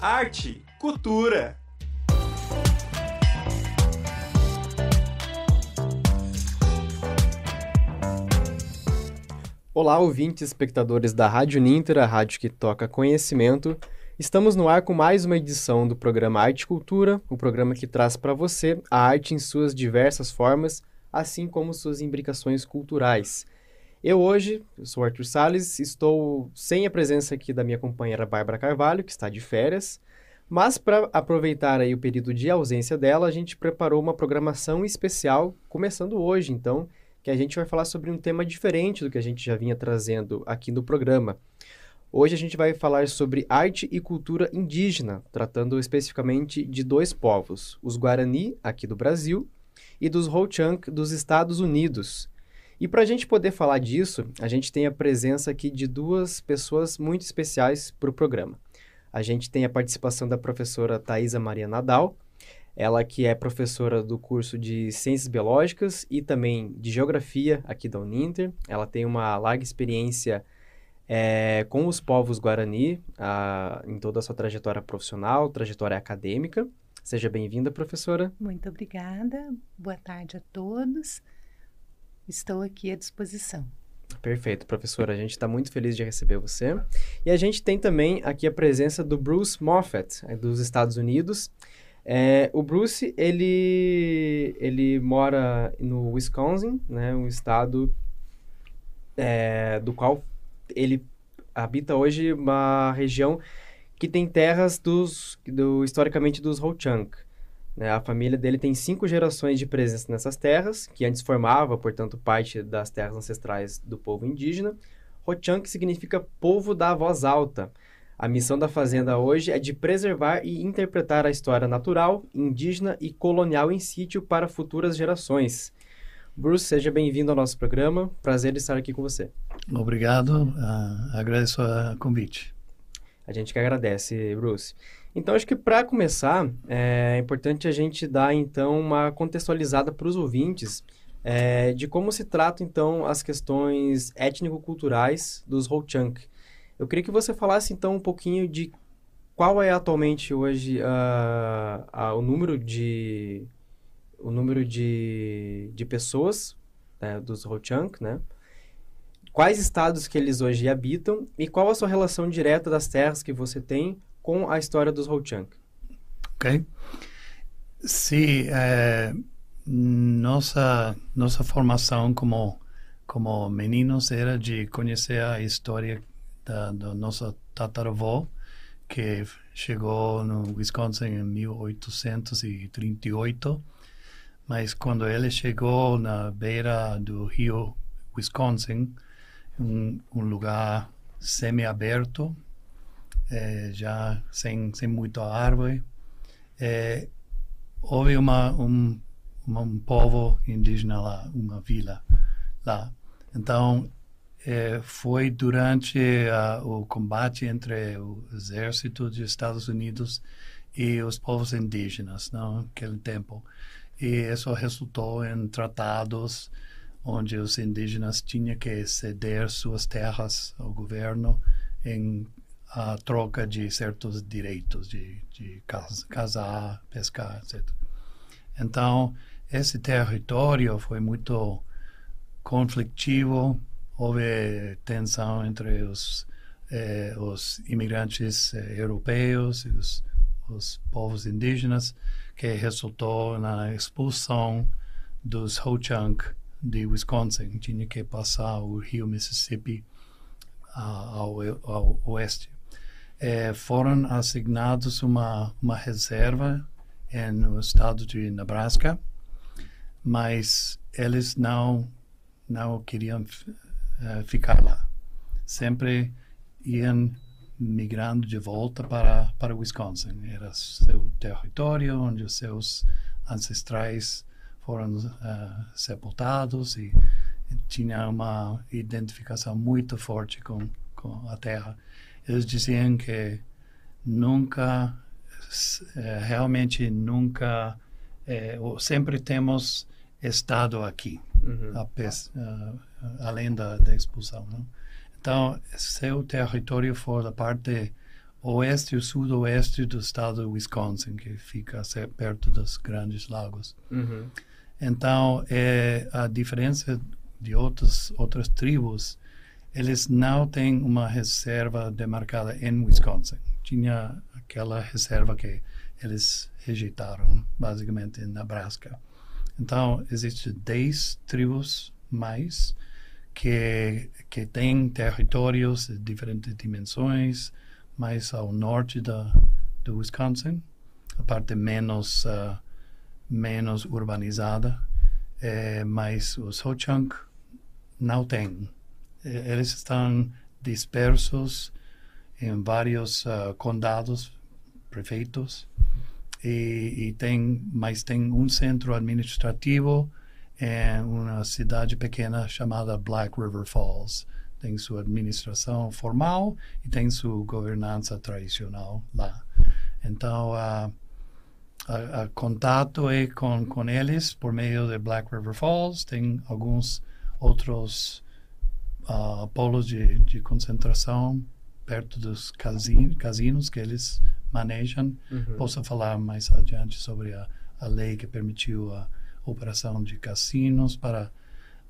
arte, cultura. Olá, ouvintes, espectadores da Rádio Ninter, a rádio que toca conhecimento. Estamos no ar com mais uma edição do programa Arte e Cultura, o programa que traz para você a arte em suas diversas formas, assim como suas imbricações culturais. Eu hoje, eu sou Arthur Salles, estou sem a presença aqui da minha companheira Bárbara Carvalho, que está de férias, mas para aproveitar aí o período de ausência dela, a gente preparou uma programação especial, começando hoje, então, que a gente vai falar sobre um tema diferente do que a gente já vinha trazendo aqui no programa. Hoje a gente vai falar sobre arte e cultura indígena, tratando especificamente de dois povos, os Guarani, aqui do Brasil, e dos Ho-Chunk, dos Estados Unidos. E para a gente poder falar disso, a gente tem a presença aqui de duas pessoas muito especiais para o programa. A gente tem a participação da professora Thaisa Maria Nadal, ela que é professora do curso de Ciências Biológicas e também de Geografia aqui da Uninter. Ela tem uma larga experiência é, com os povos Guarani a, em toda a sua trajetória profissional, trajetória acadêmica. Seja bem-vinda, professora. Muito obrigada. Boa tarde a todos. Estou aqui à disposição. Perfeito, professora. A gente está muito feliz de receber você. E a gente tem também aqui a presença do Bruce Moffat, é, dos Estados Unidos. É, o Bruce, ele, ele mora no Wisconsin, né, um estado é, do qual ele habita hoje uma região que tem terras dos, do, historicamente dos Ho-Chunk. Né? A família dele tem cinco gerações de presença nessas terras, que antes formava, portanto, parte das terras ancestrais do povo indígena. Ho-Chunk significa povo da voz alta. A missão da fazenda hoje é de preservar e interpretar a história natural, indígena e colonial em sítio para futuras gerações. Bruce, seja bem-vindo ao nosso programa. Prazer estar aqui com você. Obrigado. Uh, agradeço o convite. A gente que agradece, Bruce. Então, acho que para começar, é importante a gente dar, então, uma contextualizada para os ouvintes é, de como se tratam, então, as questões étnico-culturais dos Ho-Chunk. Eu queria que você falasse, então, um pouquinho de qual é atualmente hoje uh, o número de o número de, de pessoas né, dos Ho-Chunk, né? Quais estados que eles hoje habitam e qual a sua relação direta das terras que você tem com a história dos Ho-Chunk? Ok. Sim, é, nossa nossa formação como como meninos era de conhecer a história da, nosso tataravô que chegou no Wisconsin em 1838 mas quando ele chegou na beira do rio Wisconsin, um, um lugar semi-aberto, é, já sem, sem muita árvore, é, houve uma, um, um povo indígena lá, uma vila lá. Então, é, foi durante o combate entre o exército dos Estados Unidos e os povos indígenas, não, naquele tempo e isso resultou em tratados onde os indígenas tinham que ceder suas terras ao governo em a troca de certos direitos de, de casar, pescar, etc. Então, esse território foi muito conflitivo, houve tensão entre os, eh, os imigrantes eh, europeus e os, os povos indígenas, que resultou na expulsão dos Ho-Chunk de Wisconsin. Tinha que passar o rio Mississippi ao, ao, oeste. É, foram assignados uma, uma reserva no estado de Nebraska, mas eles não não queriam uh, ficar lá. Sempre iam migrando de volta para, para Wisconsin. Era seu território onde os seus ancestrais foram uh, sepultados e tinha uma identificação muito forte com, com a terra. Eles diziam que nunca, uh, realmente nunca, uh, sempre temos estado aqui, uhum. uh, além da, da expulsão. Não? Então, seu território for da parte oeste e sudoeste do estado de Wisconsin, que fica perto dos grandes lagos. Uhum. Então, é, a diferença de outras outras tribos, eles não têm uma reserva demarcada em Wisconsin. Tinha aquela reserva que eles rejeitaram, basicamente, em Nebraska. Então, existem 10 tribos mais que, que têm territórios de diferentes dimensões, mais ao norte da, do Wisconsin, a parte menos, uh, menos urbanizada, é, mas os Ho-Chunk não têm. Eles estão dispersos em vários uh, condados, prefeitos, e, e, tem, mas tem um centro administrativo em uma cidade pequena chamada Black River Falls tem sua administração formal e tem sua governança tradicional lá. Então, a, a, a contato é com, com eles por meio de Black River Falls, tem alguns outros uh, polos de, de concentração perto dos casin, casinos que eles manejam. Uhum. Posso falar mais adiante sobre a, a lei que permitiu a operação de cassinos para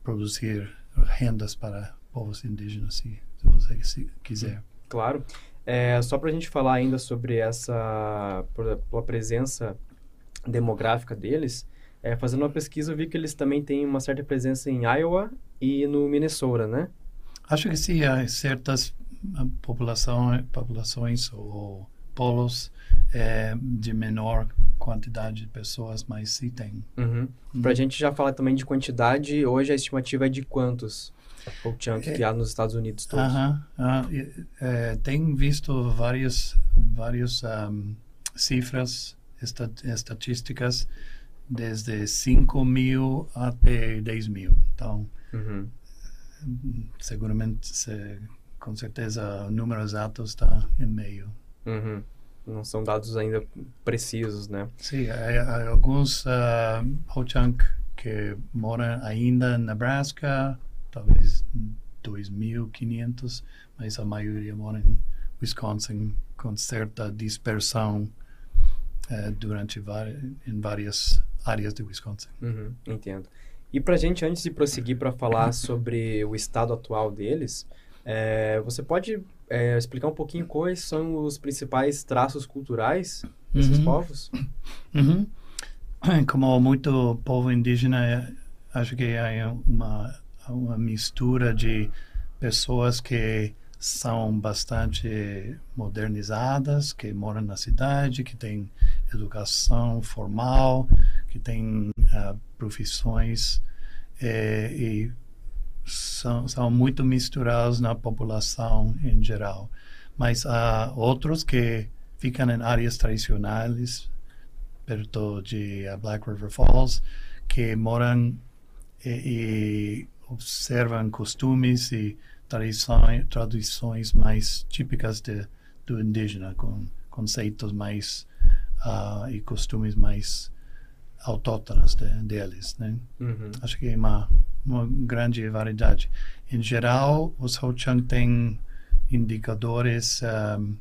produzir rendas para povos indígenas, se, se você se quiser. Claro. É, só para a gente falar ainda sobre essa a presença demográfica deles, é, fazendo uma pesquisa eu vi que eles também têm uma certa presença em Iowa e no Minnesota, né? Acho que sim, há certas ah, população, populações ou polos é, de menor quantidade de pessoas, mas sim tem. Uhum. Para a gente já falar também de quantidade, hoje a estimativa é de quantos? o chunk que há nos Estados Unidos todos. Uh -huh, uh, é, tem visto várias várias um, cifras estat estatísticas desde 5 mil até 10 mil. Então, uhum. Seguramente, se, com certeza, o número exato está em meio. Uhum. Não são dados ainda precisos, né? Sim, há, há alguns uh, Ho-Chunk que moram ainda em Nebraska, talvez 2.500, mas a maioria mora em Wisconsin com certa dispersão eh, durante em várias áreas de Wisconsin. Uhum, entendo. E para gente, antes de prosseguir para falar sobre o estado atual deles, é, você pode é, explicar um pouquinho quais são os principais traços culturais desses uhum. povos? Uhum. Como muito povo indígena, acho que há uma uma mistura de pessoas que são bastante modernizadas, que moram na cidade, que têm educação formal, que têm uh, profissões eh, e são, são muito misturados na população em geral. Mas há outros que ficam em áreas tradicionais, perto de uh, Black River Falls, que moram e, e observam costumes e tradições, tradições mais típicas de, do indígena, com conceitos mais uh, e costumes mais autóctonos de, deles, né? Uhum. Acho que é uma, uma grande variedade. Em geral, os Ho-Chunk têm indicadores um,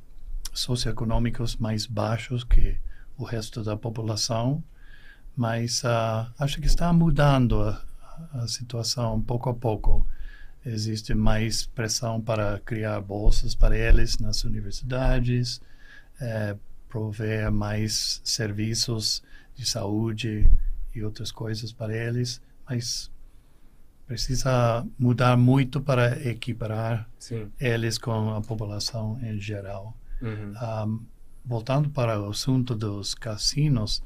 socioeconômicos mais baixos que o resto da população, mas uh, acho que está mudando a situação pouco a pouco. Existe mais pressão para criar bolsas para eles nas universidades, é, prover mais serviços de saúde e outras coisas para eles, mas precisa mudar muito para equiparar Sim. eles com a população em geral. Uhum. Um, voltando para o assunto dos cassinos,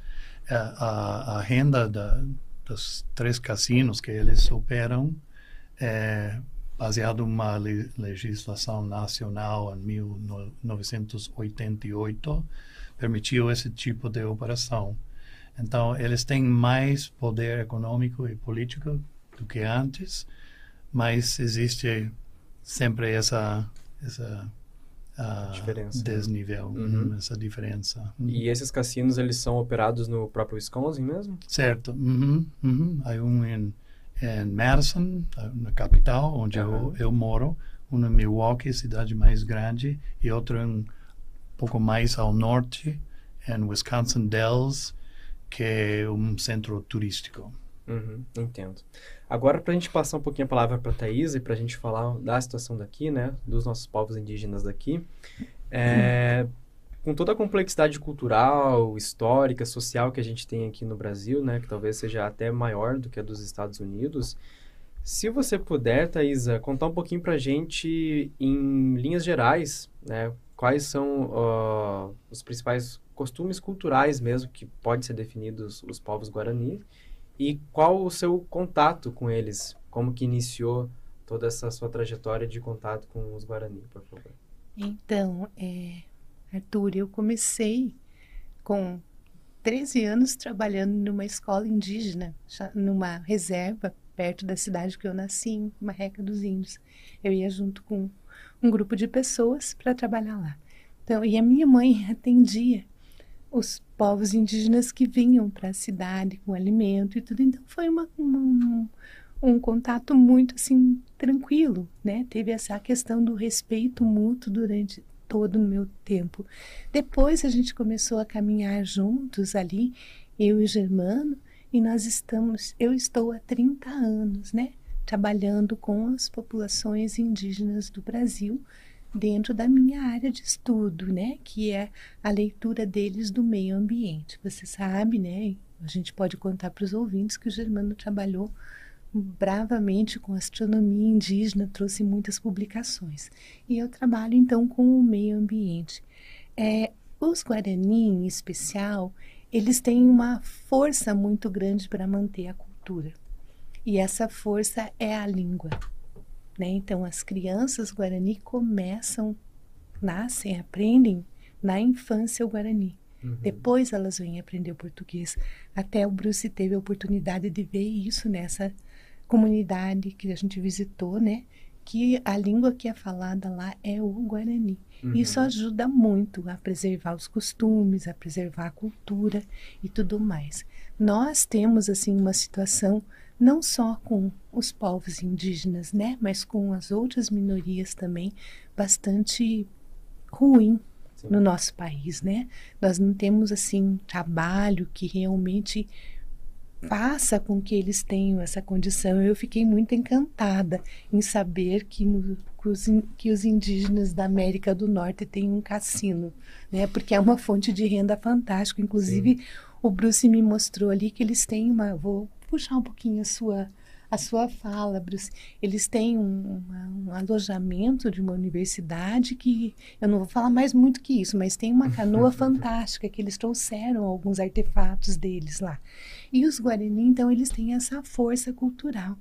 a, a, a renda da, dos três cassinos que eles operam, é, baseado uma le legislação nacional em 1988, permitiu esse tipo de operação. Então, eles têm mais poder econômico e político do que antes, mas existe sempre essa essa uh, diferença, né? desnível, uhum. essa diferença. E esses cassinos, eles são operados no próprio Wisconsin mesmo? Certo. Uhum, uhum. Há um em, em Madison, na capital, onde eu, eu moro, um em Milwaukee, cidade mais grande, e outro em pouco mais ao norte, em Wisconsin Dells, que é um centro turístico. Uhum, entendo. Agora, para a gente passar um pouquinho a palavra para a Thaís e para a gente falar da situação daqui, né, dos nossos povos indígenas daqui, é, com toda a complexidade cultural, histórica, social que a gente tem aqui no Brasil, né, que talvez seja até maior do que a dos Estados Unidos, se você puder, Thaisa, contar um pouquinho para a gente, em linhas gerais, né, quais são uh, os principais costumes culturais mesmo que podem ser definidos os povos Guarani e qual o seu contato com eles, como que iniciou toda essa sua trajetória de contato com os Guarani, por favor. Então, é, Arthur, eu comecei com 13 anos trabalhando numa escola indígena, numa reserva perto da cidade que eu nasci, em Marreca dos Índios. Eu ia junto com um grupo de pessoas para trabalhar lá. Então, e a minha mãe atendia os povos indígenas que vinham para a cidade com alimento e tudo. Então, foi uma, um, um contato muito assim tranquilo, né? Teve essa questão do respeito mútuo durante todo o meu tempo. Depois a gente começou a caminhar juntos ali, eu e o Germano, e nós estamos, eu estou há 30 anos, né, trabalhando com as populações indígenas do Brasil dentro da minha área de estudo, né, que é a leitura deles do meio ambiente. Você sabe, né, a gente pode contar para os ouvintes que o Germano trabalhou bravamente com astronomia indígena, trouxe muitas publicações. E eu trabalho então com o meio ambiente. É, os Guarani, em especial, eles têm uma força muito grande para manter a cultura. E essa força é a língua. Né? Então, as crianças Guarani começam, nascem, aprendem na infância o Guarani. Uhum. Depois elas vêm aprender o português. Até o Bruce teve a oportunidade de ver isso nessa comunidade que a gente visitou, né? Que a língua que é falada lá é o Guarani. Uhum. Isso ajuda muito a preservar os costumes, a preservar a cultura e tudo mais. Nós temos assim uma situação não só com os povos indígenas, né, mas com as outras minorias também bastante ruim Sim. no nosso país, né? Nós não temos assim trabalho que realmente faça com que eles tenham essa condição. Eu fiquei muito encantada em saber que, no, que, os, que os indígenas da América do Norte têm um cassino, né? Porque é uma fonte de renda fantástica. Inclusive, Sim. o Bruce me mostrou ali que eles têm uma. Vou puxar um pouquinho a sua a sua fala, Bruce. Eles têm um, um, alojamento de uma universidade que eu não vou falar mais muito que isso, mas tem uma canoa fantástica que eles trouxeram alguns artefatos deles lá. E os Guarani, então, eles têm essa força cultural.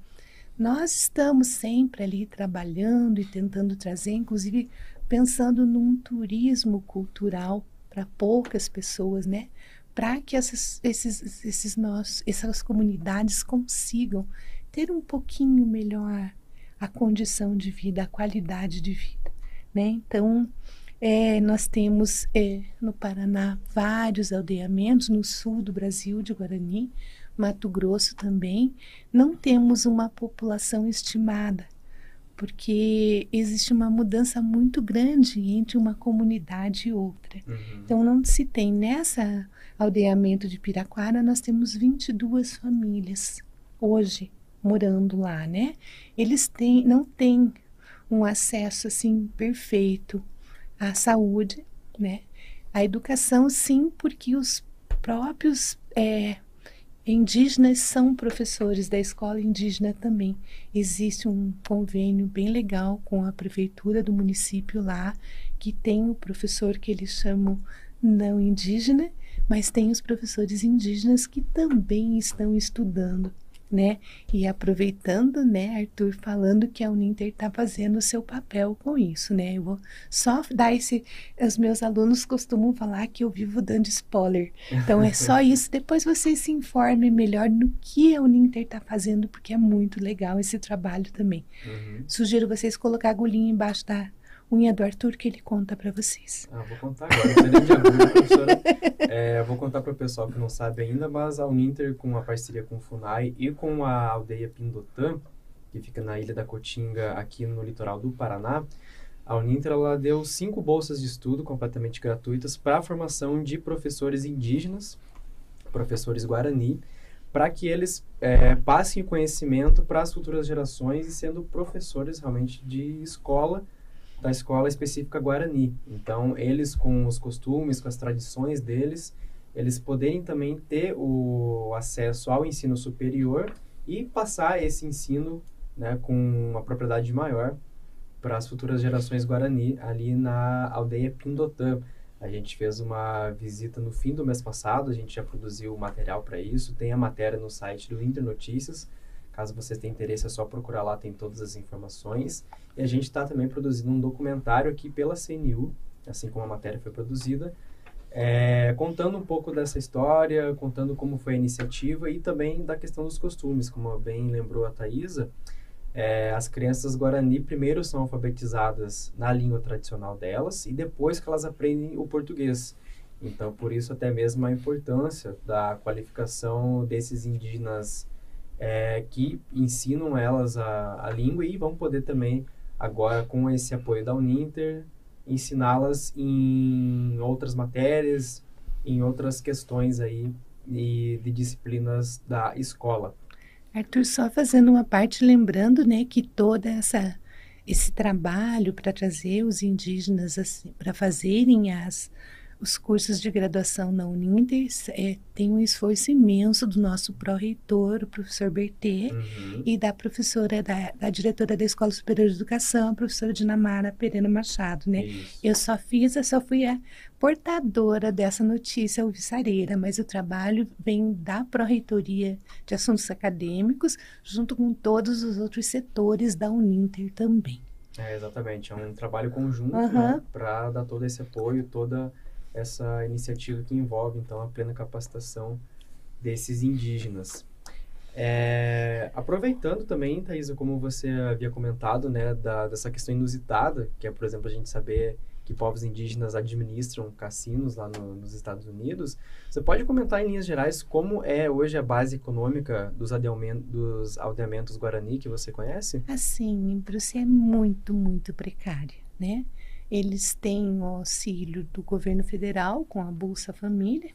Nós estamos sempre ali trabalhando e tentando trazer, inclusive pensando num turismo cultural para poucas pessoas, né? Para que essas, esses, esses nós, essas comunidades consigam ter um pouquinho melhor a condição de vida, a qualidade de vida, né? Então, é, nós temos é, no Paraná vários aldeamentos, no sul do Brasil, de Guarani, Mato Grosso também. Não temos uma população estimada, porque existe uma mudança muito grande entre uma comunidade e outra. Uhum. Então, não se tem nessa aldeamento de Piraquara, nós temos 22 famílias hoje morando lá, né? Eles têm, não têm um acesso assim perfeito a saúde, né? A educação, sim, porque os próprios é, indígenas são professores da escola indígena também. Existe um convênio bem legal com a prefeitura do município lá, que tem o professor que eles chamam não indígena, mas tem os professores indígenas que também estão estudando né? E aproveitando, né, Arthur, falando que a Uninter está fazendo o seu papel com isso, né? Eu vou só dar esse. Os meus alunos costumam falar que eu vivo dando spoiler. Então é só isso. Depois vocês se informem melhor no que a Uninter está fazendo, porque é muito legal esse trabalho também. Uhum. Sugiro vocês colocar a agulhinha embaixo da, unha do Arthur que ele conta para vocês. Ah, vou contar agora. de professora. É, vou contar para o pessoal que não sabe ainda, mas a Uninter, com a parceria com o FUNAI e com a aldeia Pindotã, que fica na Ilha da Cotinga, aqui no litoral do Paraná, a Uninter ela deu cinco bolsas de estudo completamente gratuitas para a formação de professores indígenas, professores guarani, para que eles é, passem conhecimento para as futuras gerações e sendo professores realmente de escola, da escola específica Guarani. Então, eles com os costumes, com as tradições deles, eles poderem também ter o acesso ao ensino superior e passar esse ensino né, com uma propriedade maior para as futuras gerações Guarani ali na aldeia Pindotã. A gente fez uma visita no fim do mês passado, a gente já produziu material para isso, tem a matéria no site do Inter Notícias. Caso vocês tenham interesse, é só procurar lá, tem todas as informações. E a gente está também produzindo um documentário aqui pela CNU, assim como a matéria foi produzida, é, contando um pouco dessa história, contando como foi a iniciativa e também da questão dos costumes, como bem lembrou a Thaisa. É, as crianças Guarani primeiro são alfabetizadas na língua tradicional delas e depois que elas aprendem o português. Então, por isso até mesmo a importância da qualificação desses indígenas é, que ensinam elas a, a língua e vão poder também, agora com esse apoio da Uninter, ensiná-las em outras matérias, em outras questões aí e de disciplinas da escola. Arthur, só fazendo uma parte, lembrando, né, que toda essa esse trabalho para trazer os indígenas assim, para fazerem as os cursos de graduação na Uninter é, tem um esforço imenso do nosso pró-reitor, o professor Bertê, uhum. e da professora, da, da, diretora da Escola Superior de Educação, a professora Dinamara Pereira Machado, né? Isso. Eu só fiz, eu só fui a portadora dessa notícia alvissareira, mas o trabalho vem da pró-reitoria de assuntos acadêmicos, junto com todos os outros setores da Uninter também. É, exatamente, é um trabalho conjunto uhum. né, para dar todo esse apoio, toda essa iniciativa que envolve então a plena capacitação desses indígenas. É, aproveitando também, Thaisa, como você havia comentado, né, da, dessa questão inusitada, que é, por exemplo, a gente saber que povos indígenas administram cassinos lá no, nos Estados Unidos, você pode comentar em linhas gerais como é hoje a base econômica dos, dos aldeamentos Guarani que você conhece? Assim, Bruce, é muito, muito precária, né? Eles têm o auxílio do governo federal com a Bolsa Família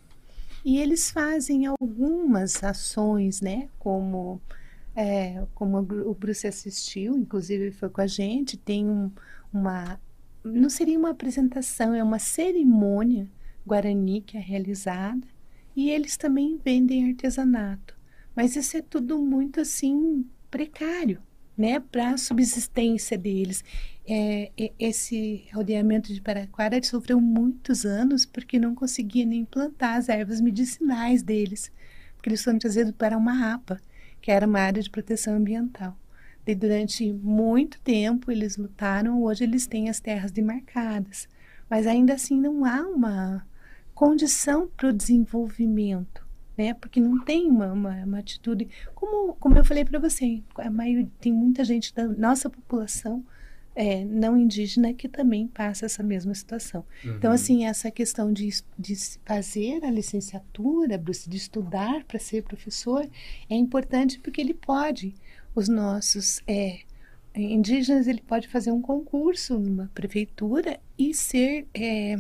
e eles fazem algumas ações, né? Como, é, como o Bruce assistiu, inclusive foi com a gente, tem um, uma. Não seria uma apresentação, é uma cerimônia guarani que é realizada e eles também vendem artesanato. Mas isso é tudo muito assim precário, né, para a subsistência deles. É, esse aldeamento de Paraquara sofreu muitos anos porque não conseguia nem plantar as ervas medicinais deles, porque eles foram trazidos para uma APA, que era uma área de proteção ambiental. E durante muito tempo eles lutaram, hoje eles têm as terras demarcadas, mas ainda assim não há uma condição para o desenvolvimento né? Porque não tem uma, uma, uma atitude. Como, como eu falei para você, a maioria, tem muita gente da nossa população é, não indígena que também passa essa mesma situação. Então, uhum. Então, assim, essa questão de, de fazer a licenciatura, de estudar para ser professor, é importante porque ele pode, os nossos é, indígenas, ele pode fazer um concurso numa prefeitura e ser. É,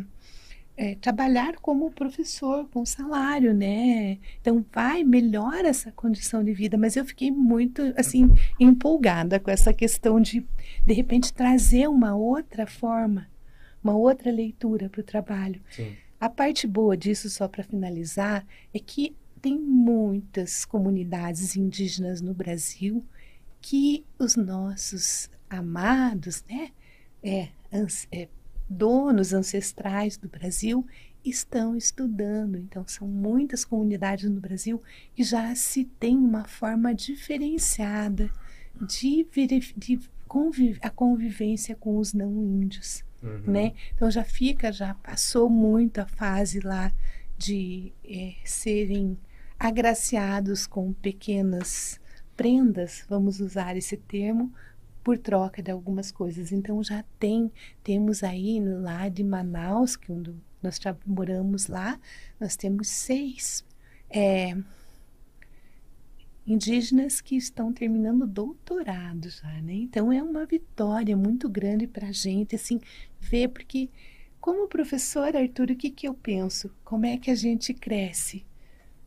é, trabalhar como professor com salário, né? Então vai melhora essa condição de vida, mas eu fiquei muito assim empolgada com essa questão de de repente trazer uma outra forma, uma outra leitura para o trabalho. Sim. A parte boa disso, só para finalizar, é que tem muitas comunidades indígenas no Brasil que os nossos amados, né? É, é, donos ancestrais do Brasil estão estudando. Então, são muitas comunidades no Brasil que já se tem uma forma diferenciada de, de conviv a convivência com os não índios, uhum. né? Então, já fica, já passou muito a fase lá de é, serem agraciados com pequenas prendas, vamos usar esse termo, por troca de algumas coisas. Então já tem, temos aí lá de Manaus, que nós moramos lá, nós temos seis é, indígenas que estão terminando doutorado já, né? Então é uma vitória muito grande para a gente, assim, ver, porque como professor, Arthur, o que, que eu penso? Como é que a gente cresce,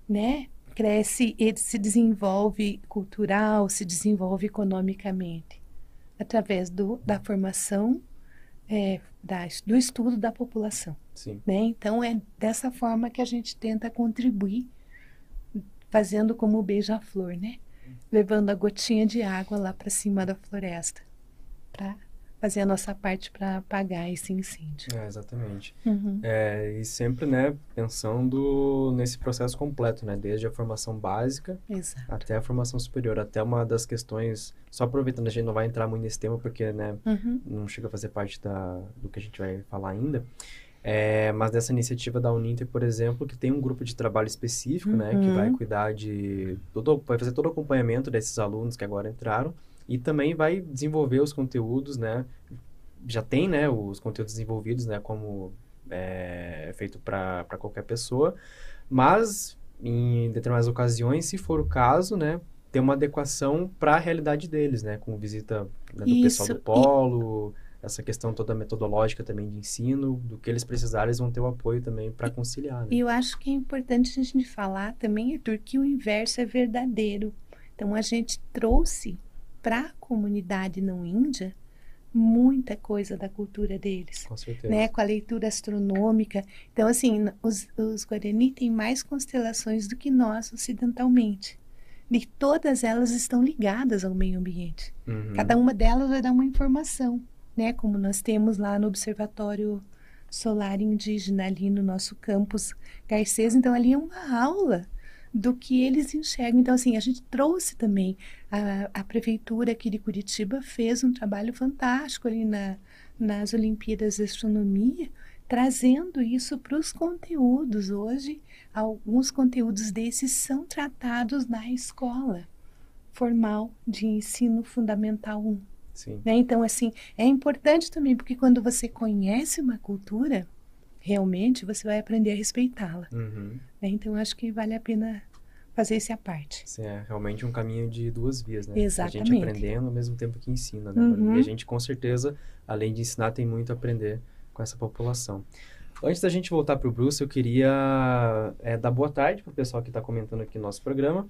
né? Cresce e se desenvolve cultural, se desenvolve economicamente, através do, da formação, é, da, do estudo da população. Sim. Né? Então é dessa forma que a gente tenta contribuir fazendo como o beija-flor, né? Levando a gotinha de água lá para cima da floresta, para fazer a nossa parte para apagar esse incêndio. É, exatamente. Uhum. É, e sempre, né, pensando nesse processo completo, né, desde a formação básica Exato. até a formação superior, até uma das questões, só aproveitando, a gente não vai entrar muito nesse tema porque, né, Uhum. não chega a fazer parte da, do que a gente vai falar ainda, é, mas dessa iniciativa da Uninter, por exemplo, que tem um grupo de trabalho específico, né, que Uhum. vai cuidar de, todo, vai fazer todo o acompanhamento desses alunos que agora entraram e também vai desenvolver os conteúdos, né, já tem, né, os conteúdos desenvolvidos, né, como é, feito para qualquer pessoa, mas em determinadas ocasiões, se for o caso, né, ter uma adequação para a realidade deles, né, com visita né, do pessoal Isso, do e- polo, essa questão toda metodológica também de ensino, do que eles precisarem, eles vão ter o apoio também para conciliar, né? E eu acho que é importante a gente falar também, Arthur, que o inverso é verdadeiro. Então a gente trouxe para a comunidade não índia muita coisa da cultura deles. Com certeza. né, com a leitura astronômica. Então, assim, os, os Guarani têm mais constelações do que nós ocidentalmente. E todas elas estão ligadas ao meio ambiente. Uhum. Cada uma delas vai dar uma informação, né? Como nós temos lá no Observatório Solar Indígena, ali no nosso campus Garcês. Então, ali é uma aula do que eles enxergam. Então, assim, a gente trouxe também. A, a prefeitura aqui de Curitiba fez um trabalho fantástico ali na, nas Olimpíadas de Astronomia, trazendo isso para os conteúdos. Hoje, alguns conteúdos desses são tratados na escola formal de ensino fundamental 1. Sim. Né? Então, assim, é importante também, porque quando você conhece uma cultura, realmente você vai aprender a respeitá-la. Uhum. né? Então, acho que vale a pena fazer esse à parte. Sim, é realmente um caminho de duas vias, né? A gente Exatamente. aprendendo ao mesmo tempo que ensina, né? Uhum. E a gente, com certeza, além de ensinar, tem muito a aprender com essa população. Antes da gente voltar para o Bruce, eu queria é, dar boa tarde para o pessoal que está comentando aqui no nosso programa.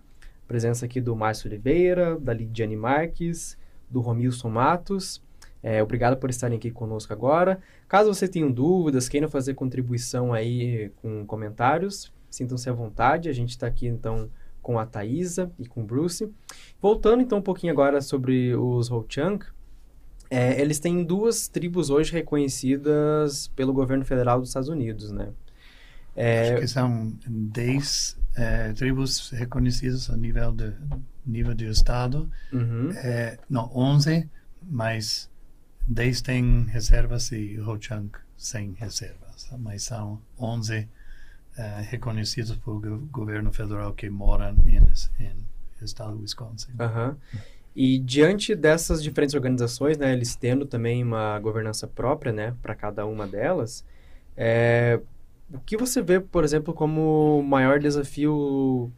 Presença aqui do Márcio Oliveira, da Lidiane Marques, do Romilson Matos. É, obrigado por estarem aqui conosco agora. Caso você tenham dúvidas, queiram fazer contribuição aí com comentários, sintam-se à vontade. A gente está aqui, então, com a Thaisa e com o Bruce. Voltando, então, um pouquinho agora sobre os Ho-Chunk. É, eles têm duas tribos hoje reconhecidas pelo governo federal dos Estados Unidos, né? É, Acho que são 10 eh, tribos reconhecidas a nível de, nível de estado. uhum, Eh, não, 11, mas 10 têm reservas e Ho-Chunk sem reservas. Mas são 11 eh, reconhecidos pelo go- governo federal que moram em, em estado do Wisconsin. aham. E diante dessas diferentes organizações, né, eles tendo também uma governança própria, né, para cada uma delas, é, o que você vê, por exemplo, como o maior desafio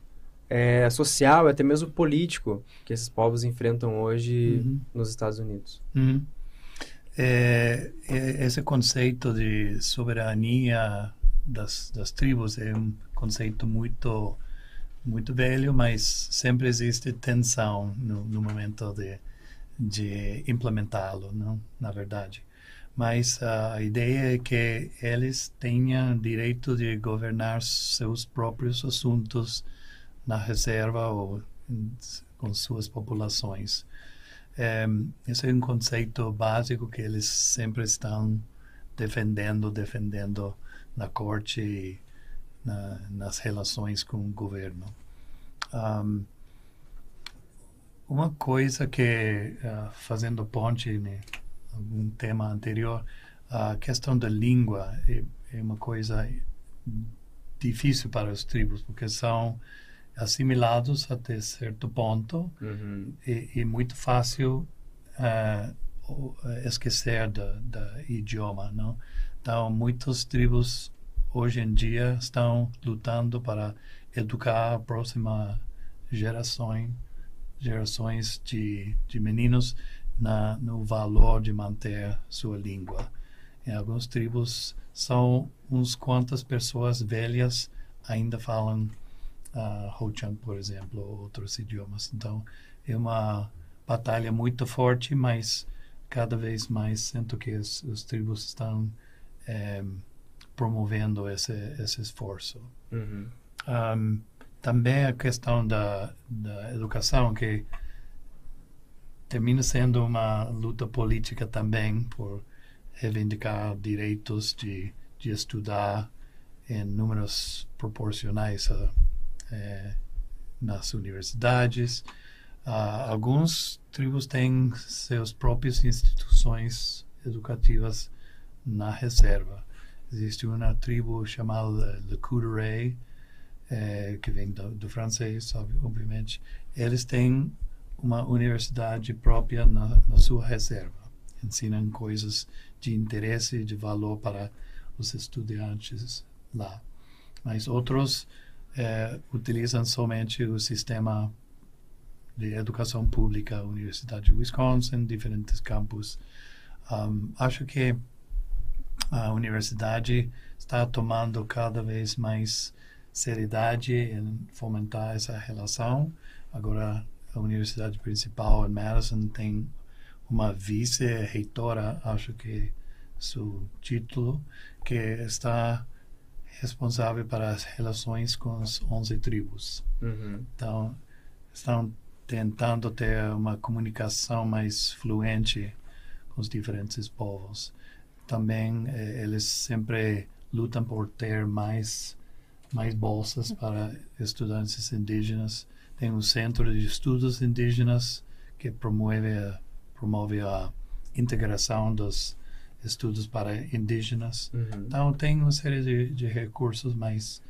é, social até mesmo político que esses povos enfrentam hoje Uhum. nos Estados Unidos? Uhum. É, é, esse conceito de soberania das, das tribos é um conceito muito muito velho, mas sempre existe tensão no, no momento de, de implementá-lo, não? Na verdade. Mas a ideia é que eles tenham direito de governar seus próprios assuntos na reserva ou com suas populações. Esse é um conceito básico que eles sempre estão defendendo, defendendo na corte e na, nas relações com o governo. Ahm, uma coisa que, ah, fazendo ponte em algum tema anterior, a questão da língua é, é uma coisa difícil para os tribos, porque são assimilados até certo ponto Uhum, e, e muito fácil eh, esquecer da idioma, não? Então, muitas tribos hoje em dia estão lutando para educar a próxima gerações gerações de, de meninos na, no valor de manter sua língua. Em algumas tribos são uns quantas pessoas velhas ainda falam uh, Ho-Chunk, por exemplo, ou outros idiomas. Então, é uma batalha muito forte, mas cada vez mais sinto que os, os tribos estão é, promovendo esse, esse esforço. Uhum. Um, também a questão da, da educação, que termina sendo uma luta política também por reivindicar direitos de, de estudar em números proporcionais a, é, nas universidades. Uh, alguns tribos têm seus próprias instituições educativas na reserva. Existe uma tribo chamada Le Coudray, é, que vem do, do, francês, obviamente, eles têm uma universidade própria na, na sua reserva. Ensinam coisas de interesse e de valor para os estudantes lá. Mas outros é, utilizam somente o sistema de educação pública, Universidade de Wisconsin, diferentes campos. Um, acho que a universidade está tomando cada vez mais seriedade em fomentar essa relação. Agora, a universidade principal em Madison tem uma vice-reitora, acho que seu título, que está responsável para as relações com as 11 tribos. Uhum. Então, estão tentando ter uma comunicação mais fluente com os diferentes povos. Também eh, eles sempre lutam por ter mais mais bolsas para estudantes indígenas. Tem um centro de estudos indígenas que promove a, promove a integração dos estudos para indígenas. Uhum. Então, tem uma série de, de recursos, mas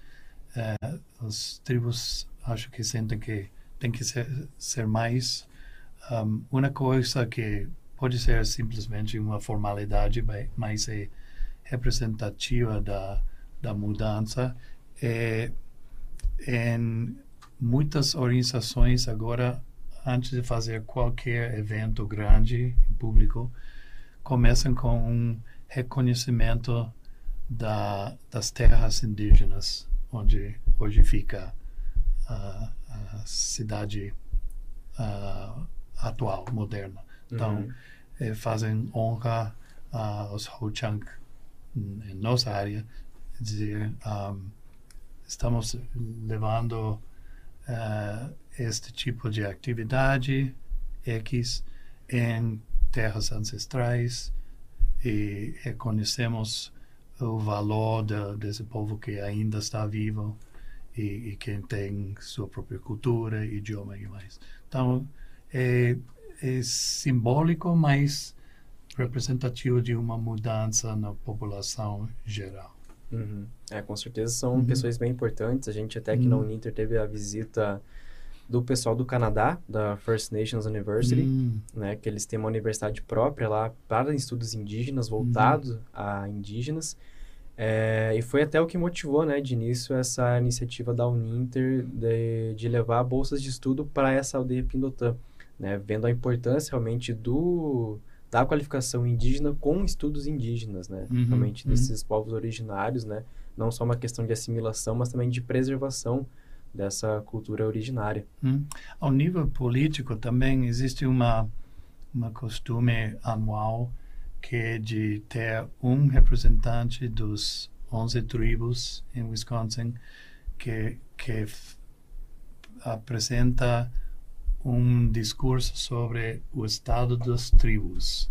uh, os tribos acho que sentem que tem que ser, ser mais um, uma coisa que pode ser simplesmente uma formalidade, mas é representativa da, da mudança é, em muitas organizações agora, antes de fazer qualquer evento grande em público, começam com um reconhecimento da, das terras indígenas, onde hoje fica a, a cidade a, atual, moderna. Então, uhum. eh, fazem honra aos Ho-Chunk em nossa área, dizer um, estamos levando uh, este tipo de atividade X em terras ancestrais e reconhecemos o valor de, desse povo que ainda está vivo e, e que tem sua própria cultura, idioma e mais. Então, é, é simbólico, mas representativo de uma mudança na população geral. Uhum. É, com certeza são Uhum. pessoas bem importantes. A gente até aqui na Uhum. Uninter teve a visita do pessoal do Canadá, da First Nations University, Hum, né, que eles têm uma universidade própria lá para estudos indígenas, Uhum. voltados a indígenas. É, e foi até o que motivou, né, de início, essa iniciativa da Uninter de, de levar bolsas de estudo para essa aldeia Pindotã, né, vendo a importância realmente do da qualificação indígena com estudos indígenas, né, Uhum, realmente uhum. desses povos originários, né, não só uma questão de assimilação, mas também de preservação dessa cultura originária. hum. Ao nível político também existe uma uma costume anual que é de ter um representante dos 11 tribos em Wisconsin que que apresenta um discurso sobre o estado das tribos.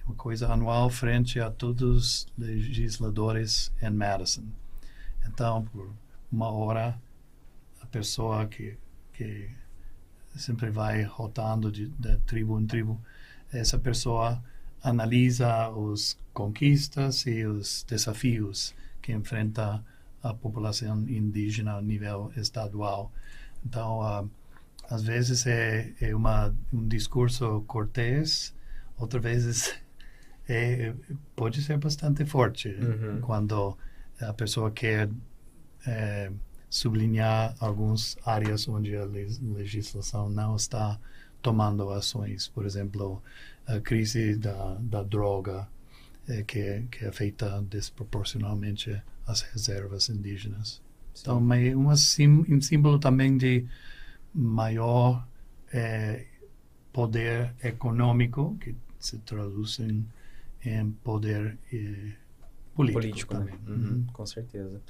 É uma coisa anual frente a todos os legisladores em Madison. Então, por uma hora, pessoa que, que sempre vai rotando de, de tribo em tribo, essa pessoa analisa os conquistas e os desafios que enfrenta a população indígena a nível estadual. Então, ah, às vezes é, é uma, um discurso cortês, outras vezes é, pode ser bastante forte Uhum. quando a pessoa quer eh, sublinhar algumas áreas onde a legislação não está tomando ações. Por exemplo, a crise da, da droga, é, que, que afeta desproporcionalmente as reservas indígenas. Sim. Então, é uma sim, um símbolo também de maior é, poder econômico, que se traduz em, em poder eh, político, político né? também. Né? Uhum, com certeza.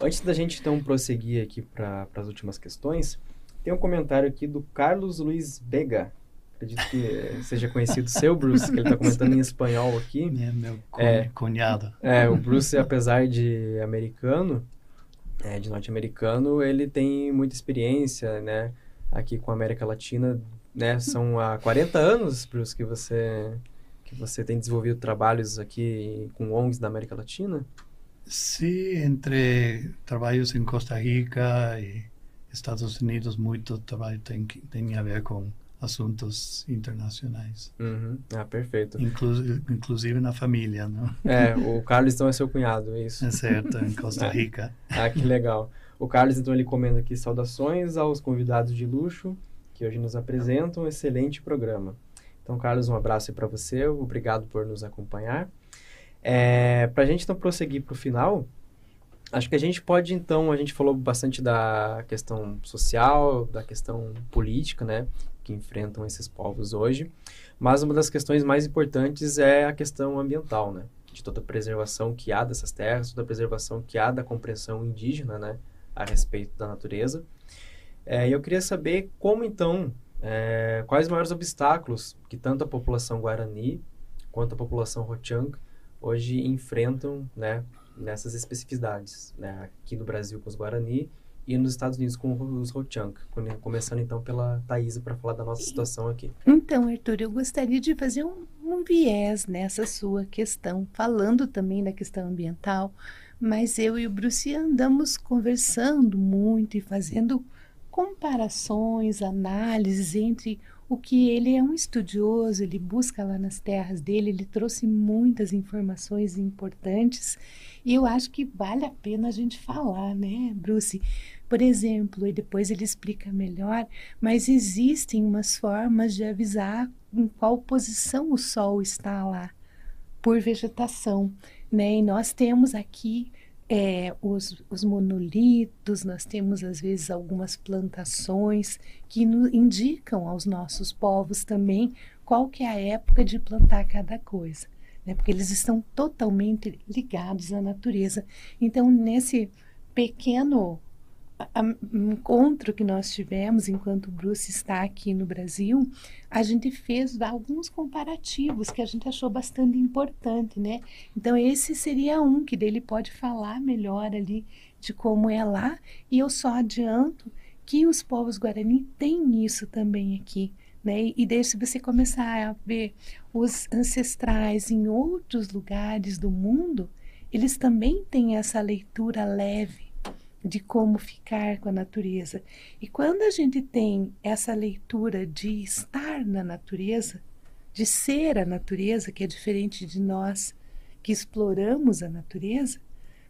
Antes da gente então prosseguir aqui para as últimas questões, tem um comentário aqui do Carlos Luiz Bega. Acredito que seja conhecido seu, Bruce, que ele está comentando em espanhol aqui. É meu é, cunhado. É, o Bruce, apesar de americano, é, de norte-americano, ele tem muita experiência, né, aqui com a América Latina, né, são há 40 anos, Bruce, que você que você tem desenvolvido trabalhos aqui com ONGs da América Latina? Sim, entre trabalhos em Costa Rica e Estados Unidos, muito trabalho tem, tem a ver com assuntos internacionais. Uhum. Ah, perfeito. Inclu inclusive na família, não? É, o Carlos então é seu cunhado, é isso? É certo, em Costa ah. Rica. ah, que legal. O Carlos então ele comenta aqui saudações aos convidados de luxo que hoje nos apresentam um excelente programa. Então, Carlos, um abraço para você, obrigado por nos acompanhar. É, para a gente então prosseguir para o final, acho que a gente pode então, a gente falou bastante da questão social, da questão política, né? que enfrentam esses povos hoje. Mas uma das questões mais importantes é a questão ambiental, né? De toda a preservação que há dessas terras, toda a preservação que há da compreensão indígena, né? A respeito da natureza. É, eu queria saber como, então, é, quais os maiores obstáculos que tanto a população Guarani quanto a população Ho-Chunk hoje enfrentam, né? Nessas especificidades, né? Aqui no Brasil com os Guarani e nos Estados Unidos com os Ho-Chunk. Começando então pela Thaisa para falar da nossa situação aqui. Então, Arthur, eu gostaria de fazer um, um viés nessa sua questão, falando também da questão ambiental, mas eu e o Bruce andamos conversando muito e fazendo comparações, análises entre o que ele é um estudioso, ele busca lá nas terras dele, ele trouxe muitas informações importantes e eu acho que vale a pena a gente falar, né, Bruce? Por exemplo, e depois ele explica melhor, mas existem umas formas de avisar em qual posição o Sol está lá, por vegetação, né? E nós temos aqui é, os, os, monolitos, nós temos às vezes algumas plantações que nos indicam aos nossos povos também qual que é a época de plantar cada coisa, né? Porque eles estão totalmente ligados à natureza. Então, nesse pequeno encontro que nós tivemos enquanto o Bruce está aqui no Brasil, a gente fez alguns comparativos que a gente achou bastante importante, né? Então esse seria um que dele pode falar melhor ali de como é lá, e eu só adianto que os povos guarani têm isso também aqui, né? E desde você começar a ver os ancestrais em outros lugares do mundo, eles também têm essa leitura leve de como ficar com a natureza. E quando a gente tem essa leitura de estar na natureza, de ser a natureza, que é diferente de nós que exploramos a natureza,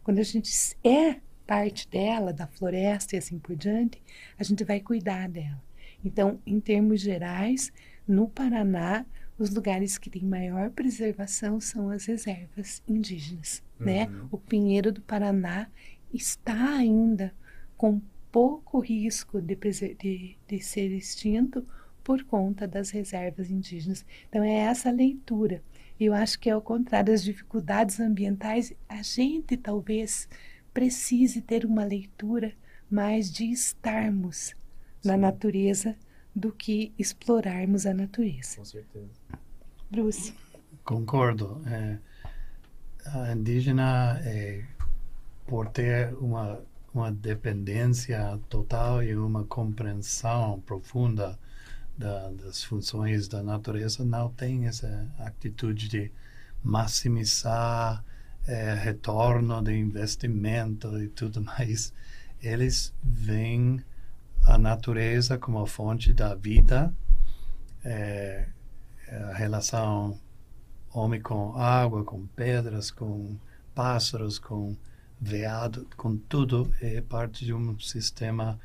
quando a gente é parte dela, da floresta e assim por diante, a gente vai cuidar dela. Então, em termos gerais, no Paraná, os lugares que têm maior preservação são as reservas indígenas, né? uhum. né? O Pinheiro do Paraná está ainda com pouco risco de, de, de ser extinto por conta das reservas indígenas. Então, é essa leitura. Eu acho que é o contrário das dificuldades ambientais, a gente talvez precise ter uma leitura mais de estarmos Sim. na natureza do que explorarmos a natureza. Com certeza. Bruce. Concordo. É, a indígena é por ter uma uma dependência total e uma compreensão profunda da, das funções da natureza, não tem essa atitude de maximizar é, retorno de investimento e tudo mais. Eles veem a natureza como a fonte da vida, é, a relação homem com água, com pedras, com pássaros, com veado com tudo, é parte de um sistema,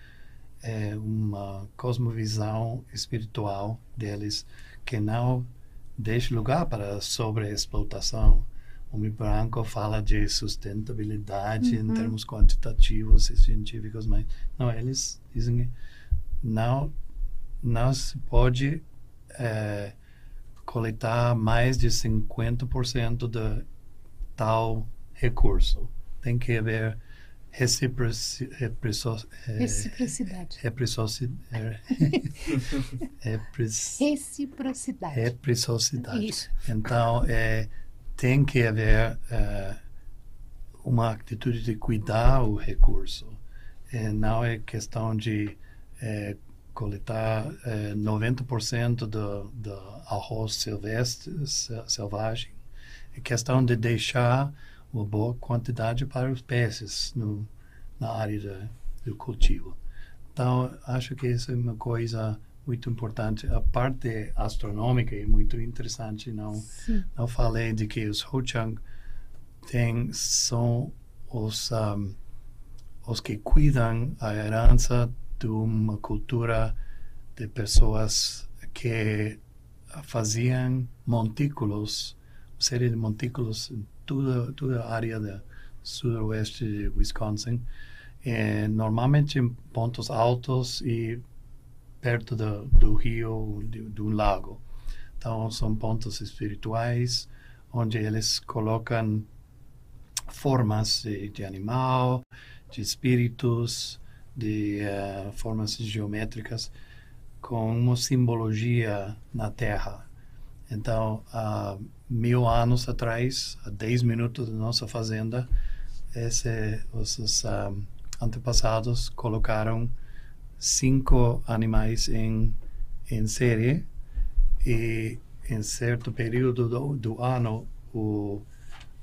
é uma cosmovisão espiritual deles que não deixa lugar para sobreexplotação. O homem branco fala de sustentabilidade uhum. em termos quantitativos e científicos, mas não, eles dizem que não, não se pode é, coletar mais de 50% de tal recurso. Tem que haver reciproci, reciprocidade. Reciprocidade. reciprocidade. Reciprocidade. Isso. Então, é, tem que haver é, uma atitude de cuidar o recurso. É, não é questão de é, coletar é, 90% do, do arroz silvestre, selvagem. É questão de deixar uma boa quantidade para os peces no, na área do cultivo. Então, acho que isso é uma coisa muito importante. A parte astronômica é muito interessante. Não, não falei de que os Ho-Chunk são os, um, os que cuidam a herança de uma cultura de pessoas que faziam montículos, uma série de montículos em toda, toda a área do sudoeste de Wisconsin, eh, normalmente em pontos altos e perto do, do rio, de, de um lago. Então, são pontos espirituais onde eles colocam formas de, de animal, de espíritos, de uh, formas geométricas com uma simbologia na Terra. Então, há mil anos atrás, a dez minutos da nossa fazenda, esse, os uh, antepassados colocaram cinco animais em, em série. E em certo período do, do ano o,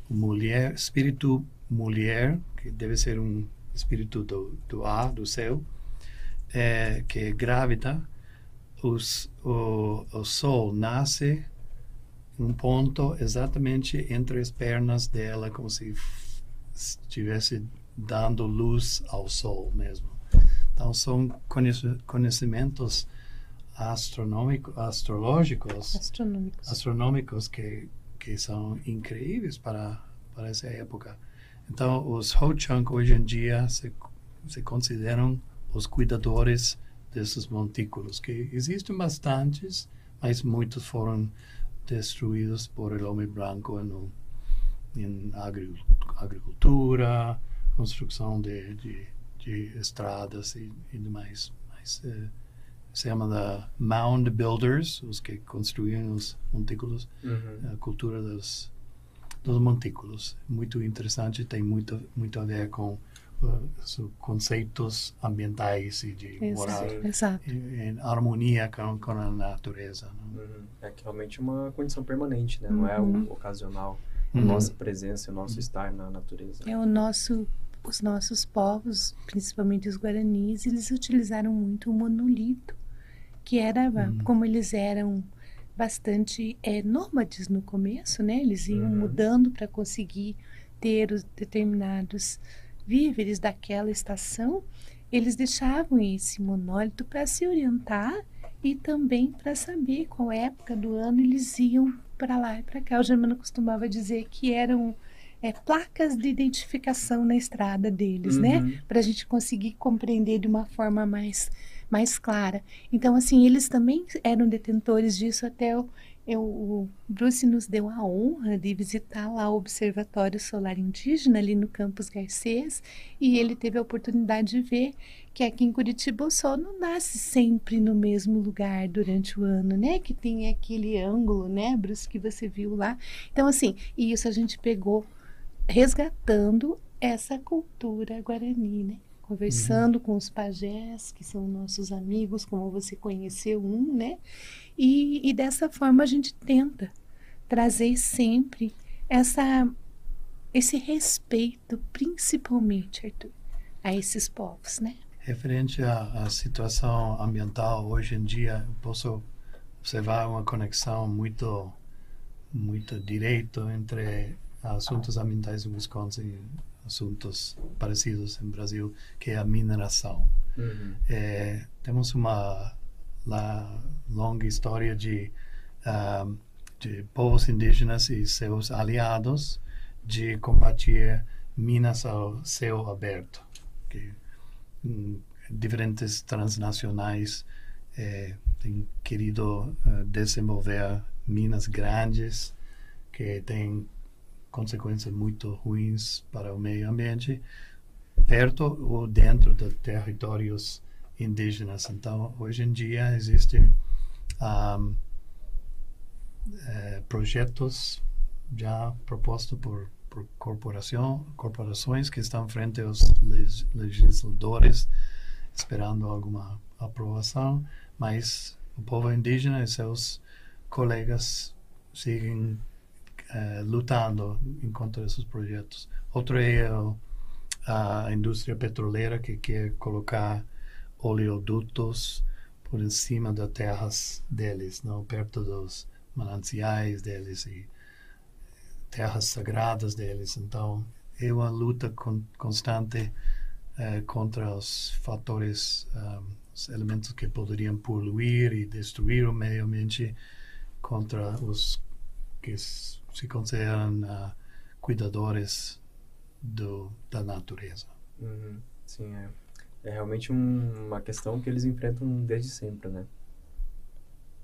o mulher espírito mulher que deve ser um espírito do, do ar, do céu, é, que é grávida, os, o, o sol nasce um ponto exatamente entre as pernas dela, como se estivesse dando luz ao sol mesmo. Então, são conhecimentos astronômicos, astrológicos, astronômicos, astronômicos que, que são incríveis para, para essa época. Então, os Ho-Chunk hoje em dia se, se consideram os cuidadores desses montículos, que existem bastantes, mas muitos foram destruídos por o homem branco no, em agricultura, construção de, de, de estradas e, e demais. Mas, eh, se chama da mound builders, os que construíam os montículos, uhum. a cultura dos dos montículos. Muito interessante, tem muito, muito a ver com conceitos ambientais e de moral em, em, harmonia com, com a natureza. Uhum. É que realmente é uma condição permanente, né? Não é uhum. é ocasional. Uhum. Nossa presença, o nosso estar na natureza. É o nosso os nossos povos, principalmente os guaranis, eles utilizaram muito o monolito, que era uhum. como eles eram bastante é, nômades no começo, né? Eles iam uhum. mudando para conseguir ter os determinados víveres daquela estação. Eles deixavam esse monólito para se orientar e também para saber qual época do ano eles iam para lá e para cá. O Germano costumava dizer que eram é, placas de identificação na estrada deles, né? uhum. né? Para a gente conseguir compreender de uma forma mais mais clara. Então, assim, eles também eram detentores disso até o, eu, o Bruce nos deu a honra de visitar lá o Observatório Solar Indígena, ali no Campus Garcês, e ele teve a oportunidade de ver que aqui em Curitiba o sol não nasce sempre no mesmo lugar durante o ano, né? Que tem aquele ângulo, né, Bruce, que você viu lá. Então, assim, e isso a gente pegou resgatando essa cultura guarani, né? Conversando uhum. com os pajés, que são nossos amigos, como você conheceu um, né? E, e dessa forma a gente tenta trazer sempre essa, esse respeito, principalmente, Arthur, a esses povos, né? Referente à, à situação ambiental hoje em dia, posso observar uma conexão muito muito direito entre assuntos ambientais em Wisconsin assuntos parecidos no Brasil, que é a mineração. Uhum. É, temos uma la, longa história de, uh, de povos indígenas e seus aliados de combater minas ao céu aberto, que um, diferentes transnacionais eh, têm querido uh, desenvolver minas grandes que têm consequências muito ruins para o meio ambiente, perto ou dentro de territórios indígenas. Então, hoje em dia, existem um, eh, projetos já propostos por, por corporação, corporações que estão frente aos legisladores esperando alguma aprovação, mas o povo indígena e seus colegas seguem uh, lutando em contra esses projetos. Outro é a indústria petroleira que quer colocar oleodutos por em cima das terras deles, não perto dos mananciais deles e terras sagradas deles. Então, é uma luta con constante uh, contra os fatores, um, eh, os elementos que poderiam poluir e destruir o meio ambiente, contra os que se consideram uh, cuidadores do, da natureza. Uhum. Sim, é. É realmente um, uma questão que eles enfrentam desde sempre, né?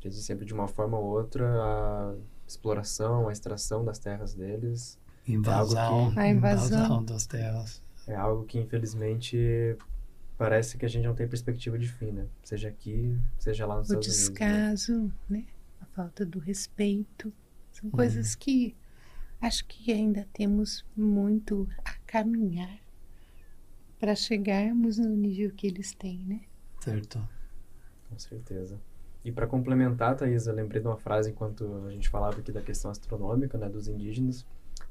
Desde sempre, de uma forma ou outra, a exploração, a extração das terras deles. Invasão, é que, a invasão. invasão das terras. É algo que, infelizmente, parece que a gente não tem perspectiva de fim, né? Seja aqui, seja lá nos o Estados Unidos. O descaso, né? A falta do respeito. São coisas uhum. que acho que ainda temos muito a caminhar para chegarmos no nível que eles têm, né? Certo. Com certeza. E para complementar, Thaís, eu lembrei de uma frase enquanto a gente falava aqui da questão astronômica, né, dos indígenas.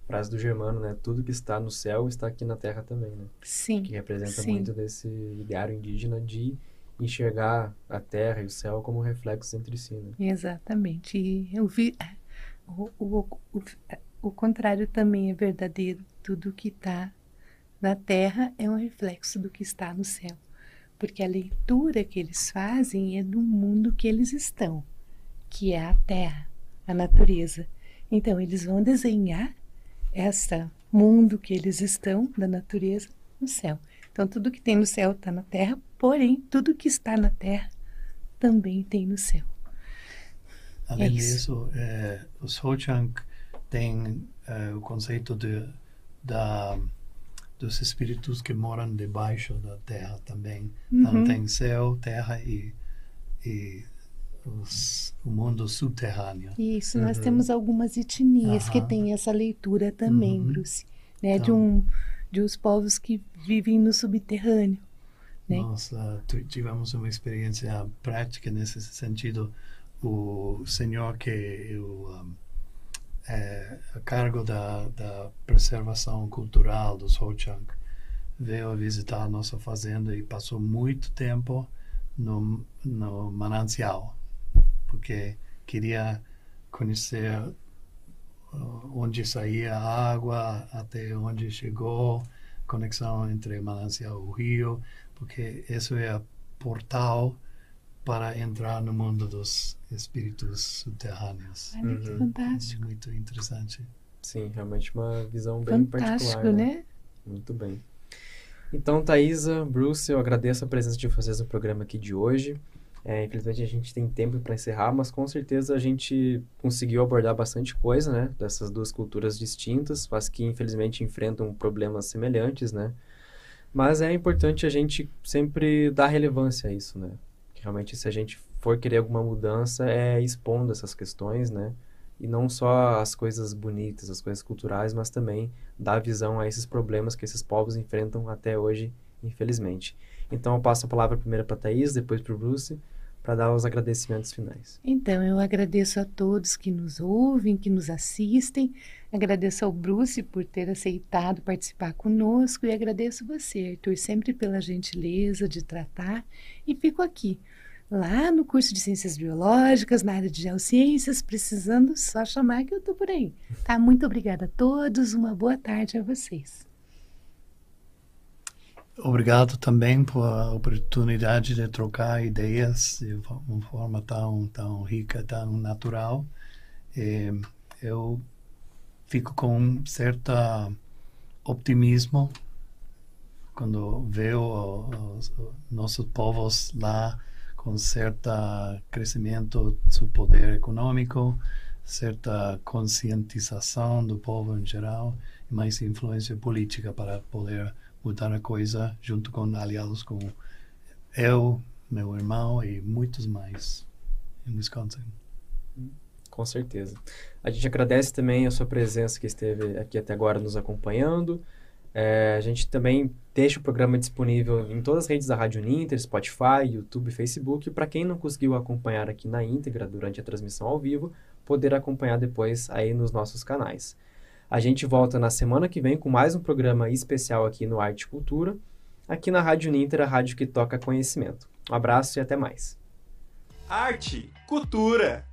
Frase do Germano, né? Tudo que está no céu está aqui na terra também, né? Sim. Que representa sim. muito desse ideário indígena de enxergar a terra e o céu como reflexos entre si, né? Exatamente. E eu vi o, o, o, o contrário também é verdadeiro. Tudo que está na terra é um reflexo do que está no céu. Porque a leitura que eles fazem é do mundo que eles estão, que é a terra, a natureza. Então, eles vão desenhar esse mundo que eles estão, da natureza, no céu. Então, tudo que tem no céu está na terra, porém, tudo que está na terra também tem no céu. Além é disso, é, os Ho-Chunk têm é, o conceito de, da, dos espíritos que moram debaixo da terra também. Então, uhum. Então, tem céu, terra e, e os, o mundo subterrâneo. Isso, nós uhum. temos algumas etnias uhum. que têm essa leitura também, uhum. Bruce, né, então, de, um, de uns povos que vivem no subterrâneo. Né? Nós uh, tivemos uma experiência prática nesse sentido o senhor que eu um, é a cargo da, da preservação cultural dos Ho-Chunk veio visitar a nossa fazenda e passou muito tempo no, no manancial porque queria conhecer uh, onde saía a água até onde chegou conexão entre manancial e o rio porque isso é o portal para entrar no mundo dos espíritos subterrâneos. Olha que uhum. fantástico. Muito interessante. Sim, realmente uma visão bem fantástico, particular. né? né? Muito bem. Então, Thaisa, Bruce, eu agradeço a presença de vocês no programa aqui de hoje. É, infelizmente a gente tem tempo para encerrar, mas com certeza a gente conseguiu abordar bastante coisa, né? Dessas duas culturas distintas, mas que infelizmente enfrentam problemas semelhantes, né? Mas é importante a gente sempre dar relevância a isso, né? Realmente se a gente for querer alguma mudança é expondo essas questões, né? E não só as coisas bonitas, as coisas culturais, mas também dar visão a esses problemas que esses povos enfrentam até hoje, infelizmente. Então eu passo a palavra primeiro para a Thaís, depois para o Bruce, para dar os agradecimentos finais. Então, eu agradeço a todos que nos ouvem, que nos assistem, agradeço ao Bruce por ter aceitado participar conosco e agradeço você, Arthur, sempre pela gentileza de tratar e fico aqui lá no curso de Ciências Biológicas, na área de Geociências, precisando só chamar que eu estou por aí. Tá? Muito obrigada a todos, uma boa tarde a vocês. obrigado também por a oportunidade de trocar ideias de uma forma tão tão rica, tão natural. E eu fico com um certo optimismo quando vejo os nossos povos lá com certo crescimento do poder econômico, certa conscientização do povo em geral e mais influência política para poder mudar a coisa junto com aliados como eu, meu irmão e muitos mais em Wisconsin. Com certeza. A gente agradece também a sua presença que esteve aqui até agora nos acompanhando. É, a gente também deixa o programa disponível em todas as redes da Rádio Ninter, Spotify, YouTube, Facebook. Para quem não conseguiu acompanhar aqui na íntegra durante a transmissão ao vivo, poder acompanhar depois aí nos nossos canais. A gente volta na semana que vem com mais um programa especial aqui no Arte e Cultura, aqui na Rádio Ninter, a rádio que toca conhecimento. Um abraço e até mais. Arte, cultura.